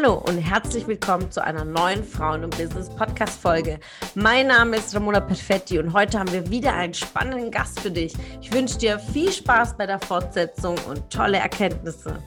Hallo und herzlich willkommen zu einer neuen Frauen- und Business-Podcast-Folge. Mein Name ist Ramona Perfetti und heute haben wir wieder einen spannenden Gast für dich. Ich wünsche dir viel Spaß bei der Fortsetzung und tolle Erkenntnisse.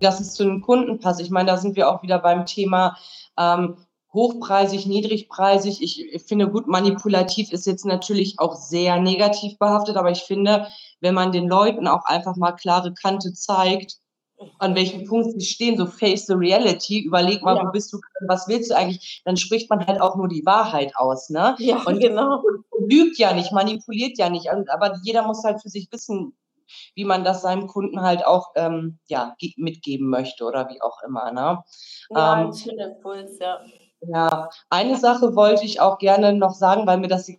dass es zu den Kunden passt. Ich meine, da sind wir auch wieder beim Thema ähm, hochpreisig, niedrigpreisig. Ich finde, gut manipulativ ist jetzt natürlich auch sehr negativ behaftet, aber ich finde, wenn man den Leuten auch einfach mal klare Kante zeigt, an welchem Punkt sie stehen, so face the reality, überleg mal, ja. wo bist du, was willst du eigentlich, dann spricht man halt auch nur die Wahrheit aus, ne? Ja, und genau. Lügt ja nicht, manipuliert ja nicht, aber jeder muss halt für sich wissen, wie man das seinem Kunden halt auch ähm, ja, mitgeben möchte oder wie auch immer, ne? Ja, ähm, ein schöner Impuls, ja. Ja, eine Sache wollte ich auch gerne noch sagen, weil mir das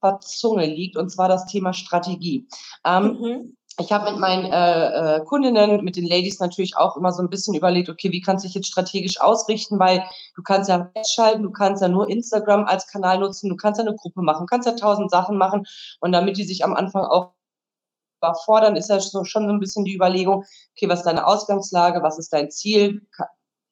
auf Zunge liegt, und zwar das Thema Strategie. Ähm, mhm. Ich habe mit meinen äh, äh, Kundinnen, mit den Ladies natürlich auch immer so ein bisschen überlegt, okay, wie kannst du dich jetzt strategisch ausrichten, weil du kannst ja schalten, du kannst ja nur Instagram als Kanal nutzen, du kannst ja eine Gruppe machen, kannst ja tausend Sachen machen und damit die sich am Anfang auch fordern, ist ja so, schon so ein bisschen die Überlegung, okay, was ist deine Ausgangslage, was ist dein Ziel,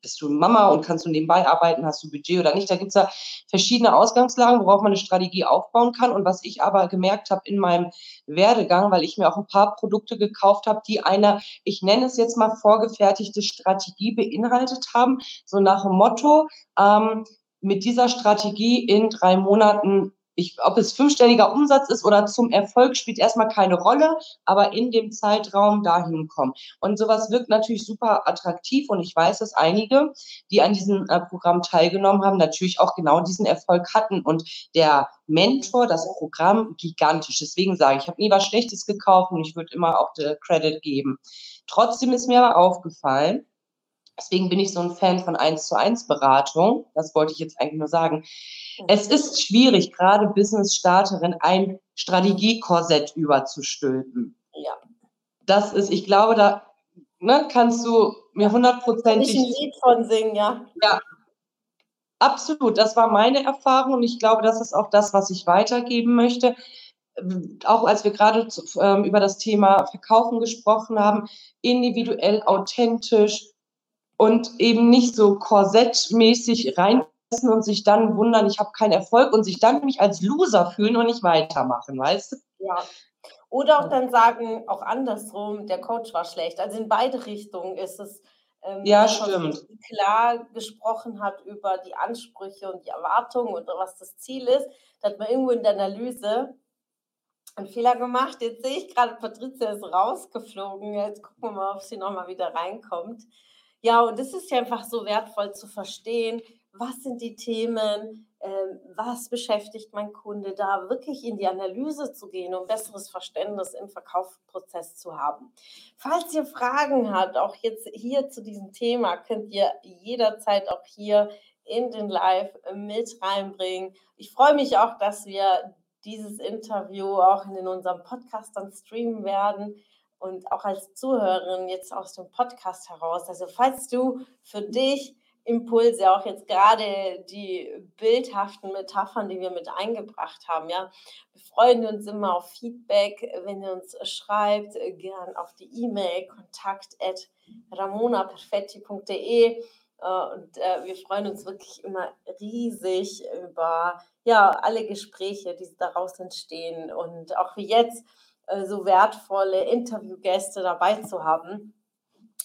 bist du Mama und kannst du nebenbei arbeiten, hast du Budget oder nicht. Da gibt es ja verschiedene Ausgangslagen, worauf man eine Strategie aufbauen kann. Und was ich aber gemerkt habe in meinem Werdegang, weil ich mir auch ein paar Produkte gekauft habe, die eine, ich nenne es jetzt mal vorgefertigte Strategie beinhaltet haben, so nach dem Motto, ähm, mit dieser Strategie in drei Monaten ich, ob es fünfstelliger Umsatz ist oder zum Erfolg, spielt erstmal keine Rolle, aber in dem Zeitraum dahin kommen. Und sowas wirkt natürlich super attraktiv und ich weiß, dass einige, die an diesem äh, Programm teilgenommen haben, natürlich auch genau diesen Erfolg hatten und der Mentor, das Programm gigantisch. Deswegen sage ich, ich habe nie was Schlechtes gekauft und ich würde immer auch Credit geben. Trotzdem ist mir aber aufgefallen, Deswegen bin ich so ein Fan von 1 zu 1 Beratung. Das wollte ich jetzt eigentlich nur sagen. Es ist schwierig, gerade Business-Starterin ein Strategiekorsett überzustülpen. Ja. Das ist, ich glaube, da ne, kannst du mir hundertprozentig. Ich ein Lied von singen, ja. Ja. Absolut. Das war meine Erfahrung und ich glaube, das ist auch das, was ich weitergeben möchte. Auch als wir gerade ähm, über das Thema Verkaufen gesprochen haben, individuell, authentisch, und eben nicht so korsettmäßig reinpressen und sich dann wundern, ich habe keinen Erfolg und sich dann nämlich als Loser fühlen und nicht weitermachen, weißt du? Ja. Oder auch dann sagen, auch andersrum, der Coach war schlecht. Also in beide Richtungen ist es, ähm, ja, stimmt. klar gesprochen hat über die Ansprüche und die Erwartungen und was das Ziel ist. Da hat man irgendwo in der Analyse einen Fehler gemacht. Jetzt sehe ich gerade, Patricia ist rausgeflogen. Jetzt gucken wir mal, ob sie nochmal wieder reinkommt. Ja, und es ist ja einfach so wertvoll zu verstehen, was sind die Themen, äh, was beschäftigt mein Kunde da, wirklich in die Analyse zu gehen, um besseres Verständnis im Verkaufsprozess zu haben. Falls ihr Fragen habt, auch jetzt hier zu diesem Thema, könnt ihr jederzeit auch hier in den Live mit reinbringen. Ich freue mich auch, dass wir dieses Interview auch in unserem Podcast dann streamen werden und auch als Zuhörerin jetzt aus dem Podcast heraus. Also falls du für dich Impulse, auch jetzt gerade die bildhaften Metaphern, die wir mit eingebracht haben, ja, wir freuen uns immer auf Feedback, wenn ihr uns schreibt, gern auf die E-Mail kontakt at ramonaperfetti.de äh, und äh, wir freuen uns wirklich immer riesig über ja, alle Gespräche, die daraus entstehen und auch wie jetzt so wertvolle Interviewgäste dabei zu haben.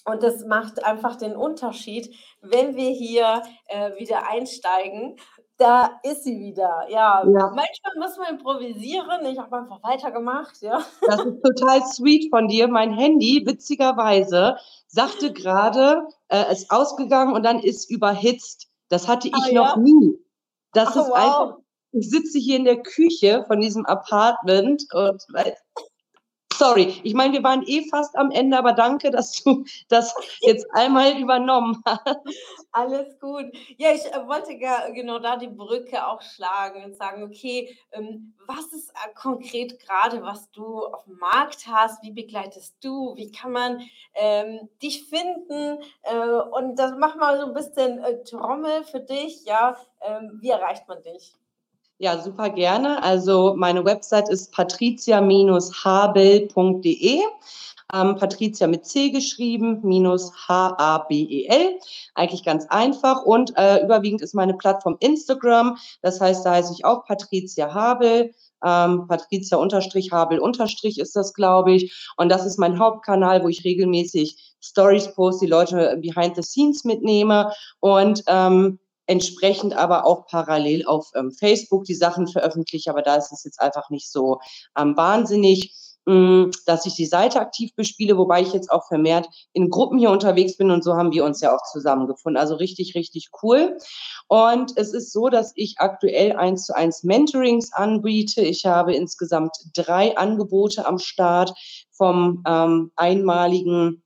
Und das macht einfach den Unterschied, wenn wir hier äh, wieder einsteigen. Da ist sie wieder. Ja, ja. manchmal muss man improvisieren. Ich habe einfach weitergemacht. Ja. Das ist total sweet von dir. Mein Handy, witzigerweise, sagte gerade, äh, ist ausgegangen und dann ist überhitzt. Das hatte ich ah, noch ja? nie. Das Ach, ist wow. einfach ich sitze hier in der Küche von diesem Apartment und sorry, ich meine, wir waren eh fast am Ende, aber danke, dass du das jetzt einmal übernommen hast. Alles gut. Ja, ich äh, wollte genau da die Brücke auch schlagen und sagen, okay, ähm, was ist äh, konkret gerade, was du auf dem Markt hast? Wie begleitest du? Wie kann man ähm, dich finden? Äh, und das mach mal so ein bisschen äh, Trommel für dich, ja. Ähm, wie erreicht man dich? Ja, super gerne. Also meine Website ist patricia-habel.de. Ähm, Patricia mit C geschrieben, minus H-A-B-E-L. Eigentlich ganz einfach. Und äh, überwiegend ist meine Plattform Instagram. Das heißt, da heiße ich auch Patricia Habel. Ähm, Patricia unterstrich Habel unterstrich ist das, glaube ich. Und das ist mein Hauptkanal, wo ich regelmäßig Stories poste, die Leute behind the scenes mitnehme und ähm, entsprechend aber auch parallel auf ähm, Facebook die Sachen veröffentliche, aber da ist es jetzt einfach nicht so ähm, wahnsinnig mm, dass ich die Seite aktiv bespiele, wobei ich jetzt auch vermehrt in Gruppen hier unterwegs bin und so haben wir uns ja auch zusammengefunden. Also richtig, richtig cool. Und es ist so, dass ich aktuell eins zu eins Mentorings anbiete. Ich habe insgesamt drei Angebote am Start vom ähm, einmaligen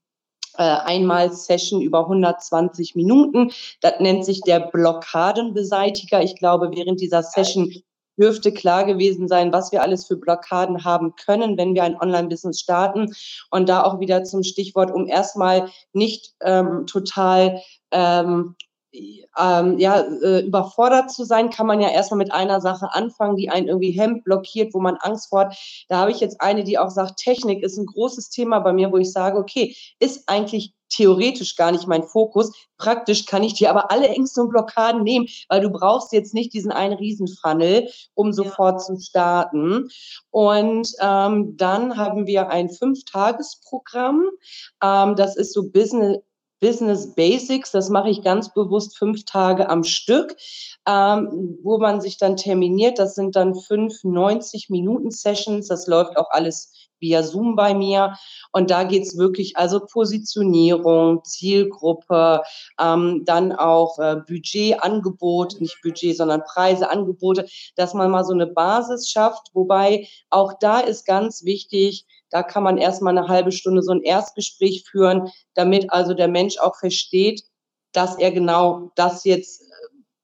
äh, Einmal-Session über 120 Minuten. Das nennt sich der Blockadenbeseitiger. Ich glaube, während dieser Session dürfte klar gewesen sein, was wir alles für Blockaden haben können, wenn wir ein Online-Business starten. Und da auch wieder zum Stichwort, um erstmal nicht ähm, total ähm, ähm, ja, äh, überfordert zu sein, kann man ja erstmal mit einer Sache anfangen, die einen irgendwie hemmt, blockiert, wo man Angst vor hat. Da habe ich jetzt eine, die auch sagt, Technik ist ein großes Thema bei mir, wo ich sage, okay, ist eigentlich theoretisch gar nicht mein Fokus. Praktisch kann ich dir aber alle Ängste und Blockaden nehmen, weil du brauchst jetzt nicht diesen einen Riesenfunnel, um sofort ja. zu starten. Und ähm, dann haben wir ein Fünf-Tages-Programm. Ähm, das ist so Business Business Basics. Das mache ich ganz bewusst fünf Tage am Stück, ähm, wo man sich dann terminiert. Das sind dann fünf 90-Minuten-Sessions. Das läuft auch alles via Zoom bei mir. Und da geht es wirklich also Positionierung, Zielgruppe, ähm, dann auch äh, Budget, Angebot, nicht Budget, sondern Preise, Angebote, dass man mal so eine Basis schafft. Wobei auch da ist ganz wichtig, da kann man erstmal eine halbe Stunde so ein Erstgespräch führen, damit also der Mensch auch versteht, dass er genau das jetzt äh,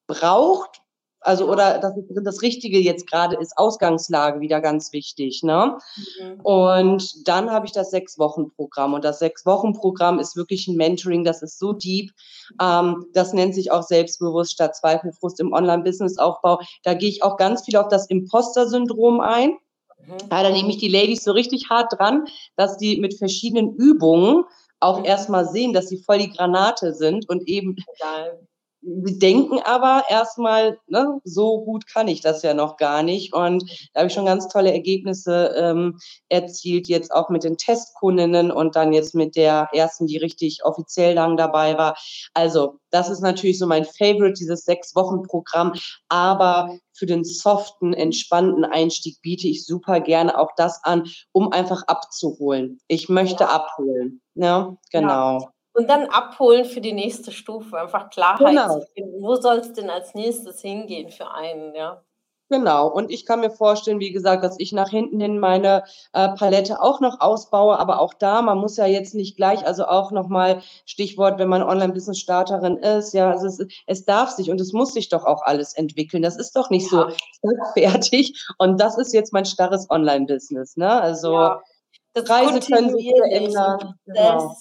braucht. Also oder dass das Richtige jetzt gerade ist, Ausgangslage wieder ganz wichtig. Ne? Mhm. Und dann habe ich das Sechs-Wochen-Programm. Und das Sechs-Wochen-Programm ist wirklich ein Mentoring, das ist so deep. Ähm, das nennt sich auch Selbstbewusst statt Zweifelfrust im Online-Business-Aufbau. Da gehe ich auch ganz viel auf das Imposter-Syndrom ein. Mhm. Ja, da nehme ich die Ladies so richtig hart dran, dass die mit verschiedenen Übungen auch mhm. erstmal sehen, dass sie voll die Granate sind und eben Total. Sie denken aber erstmal, ne, so gut kann ich das ja noch gar nicht. Und da habe ich schon ganz tolle Ergebnisse ähm, erzielt, jetzt auch mit den Testkundinnen und dann jetzt mit der ersten, die richtig offiziell lang dabei war. Also, das ist natürlich so mein Favorite, dieses Sechs-Wochen-Programm. Aber für den soften, entspannten Einstieg biete ich super gerne auch das an, um einfach abzuholen. Ich möchte ja. abholen. Ja, genau. Ja. Und dann abholen für die nächste Stufe, einfach Klarheit genau. zu finden. Wo soll es denn als nächstes hingehen für einen, ja? Genau, und ich kann mir vorstellen, wie gesagt, dass ich nach hinten hin meine äh, Palette auch noch ausbaue, aber auch da, man muss ja jetzt nicht gleich, also auch nochmal Stichwort, wenn man Online-Business-Starterin ist, ja, also es, es, darf sich und es muss sich doch auch alles entwickeln. Das ist doch nicht ja. so fertig und das ist jetzt mein starres Online-Business, ne? Also ja. Preise können sich verändern. Genau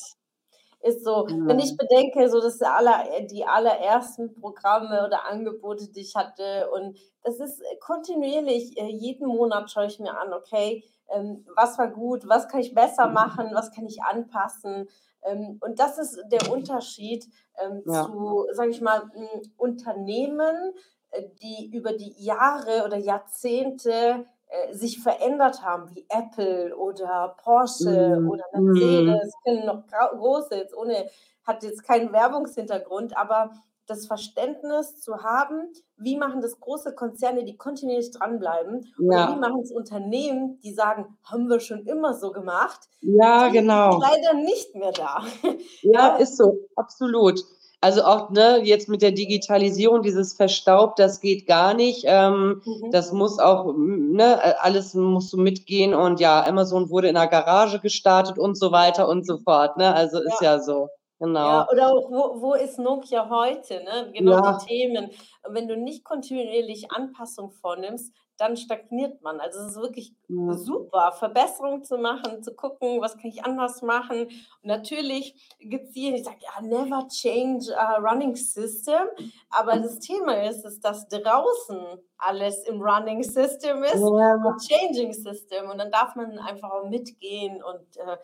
ist so, mhm. wenn ich bedenke, so das aller, die allerersten Programme oder Angebote, die ich hatte und das ist kontinuierlich, äh, jeden Monat schaue ich mir an, okay, ähm, was war gut, was kann ich besser mhm. machen, was kann ich anpassen ähm, und das ist der Unterschied ähm, ja. zu, sage ich mal, Unternehmen, äh, die über die Jahre oder Jahrzehnte äh, sich verändert haben, wie Apple oder Porsche mm. oder Mercedes, mm. können noch große, jetzt ohne, hat jetzt keinen Werbungshintergrund, aber das Verständnis zu haben, wie machen das große Konzerne, die kontinuierlich dranbleiben, ja. und wie machen es Unternehmen, die sagen, haben wir schon immer so gemacht. Ja, genau. Leider nicht mehr da. Ja, ist so, absolut. Also auch ne, jetzt mit der Digitalisierung, dieses Verstaubt, das geht gar nicht. Ähm, mhm. Das muss auch, ne, alles musst du mitgehen. Und ja, Amazon wurde in der Garage gestartet und so weiter und so fort. Ne? Also ist ja, ja so. Genau. Ja, oder auch, wo, wo ist Nokia heute? Ne? Genau ja. die Themen. Wenn du nicht kontinuierlich Anpassung vornimmst, dann stagniert man. Also es ist wirklich ja. super, Verbesserungen zu machen, zu gucken, was kann ich anders machen. Und natürlich gibt es die, die sagen, ja, never change a running system. Aber das Thema ist, ist, dass draußen alles im Running System ist, ja. Changing System. Und dann darf man einfach auch mitgehen und äh,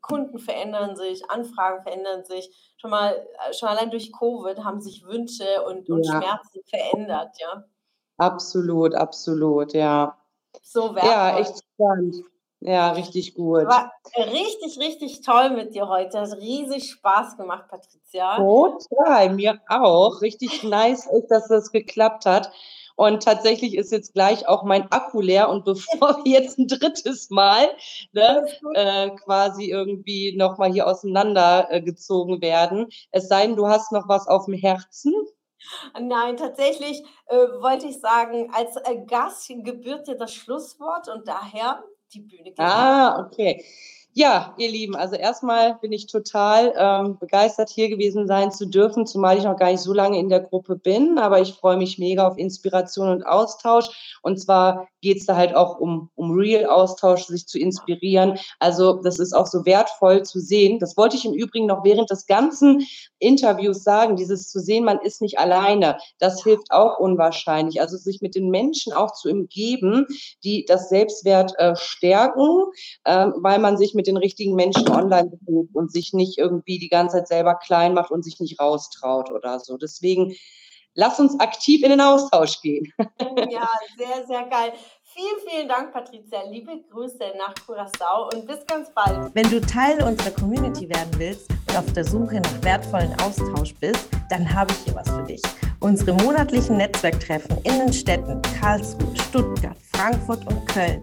Kunden verändern sich, Anfragen verändern sich. Schon mal, äh, schon allein durch Covid haben sich Wünsche und, und ja. Schmerzen verändert, ja. Absolut, absolut, ja. So wertvoll. Ja, echt spannend. Ja, richtig gut. War richtig, richtig toll mit dir heute. Hat riesig Spaß gemacht, Patricia. Total, mir auch. Richtig nice, dass das geklappt hat. Und tatsächlich ist jetzt gleich auch mein Akku leer. Und bevor wir jetzt ein drittes Mal ne, äh, quasi irgendwie nochmal hier auseinandergezogen äh, werden, es sei denn, du hast noch was auf dem Herzen. Nein, tatsächlich äh, wollte ich sagen, als äh, Gast gebührt dir das Schlusswort und daher die Bühne. Ah, okay. Ja, ihr Lieben, also erstmal bin ich total ähm, begeistert, hier gewesen sein zu dürfen, zumal ich noch gar nicht so lange in der Gruppe bin, aber ich freue mich mega auf Inspiration und Austausch. Und zwar geht es da halt auch um, um Real-Austausch, sich zu inspirieren. Also das ist auch so wertvoll zu sehen. Das wollte ich im Übrigen noch während des ganzen Interviews sagen, dieses zu sehen, man ist nicht alleine. Das hilft auch unwahrscheinlich. Also sich mit den Menschen auch zu umgeben, die das Selbstwert äh, stärken, äh, weil man sich mit mit den richtigen Menschen online befindet und sich nicht irgendwie die ganze Zeit selber klein macht und sich nicht raustraut oder so. Deswegen lass uns aktiv in den Austausch gehen. Ja, sehr, sehr geil. Vielen, vielen Dank, Patricia. Liebe Grüße nach Curaçao und bis ganz bald. Wenn du Teil unserer Community werden willst und auf der Suche nach wertvollen Austausch bist, dann habe ich hier was für dich. Unsere monatlichen Netzwerktreffen in den Städten Karlsruhe, Stuttgart, Frankfurt und Köln.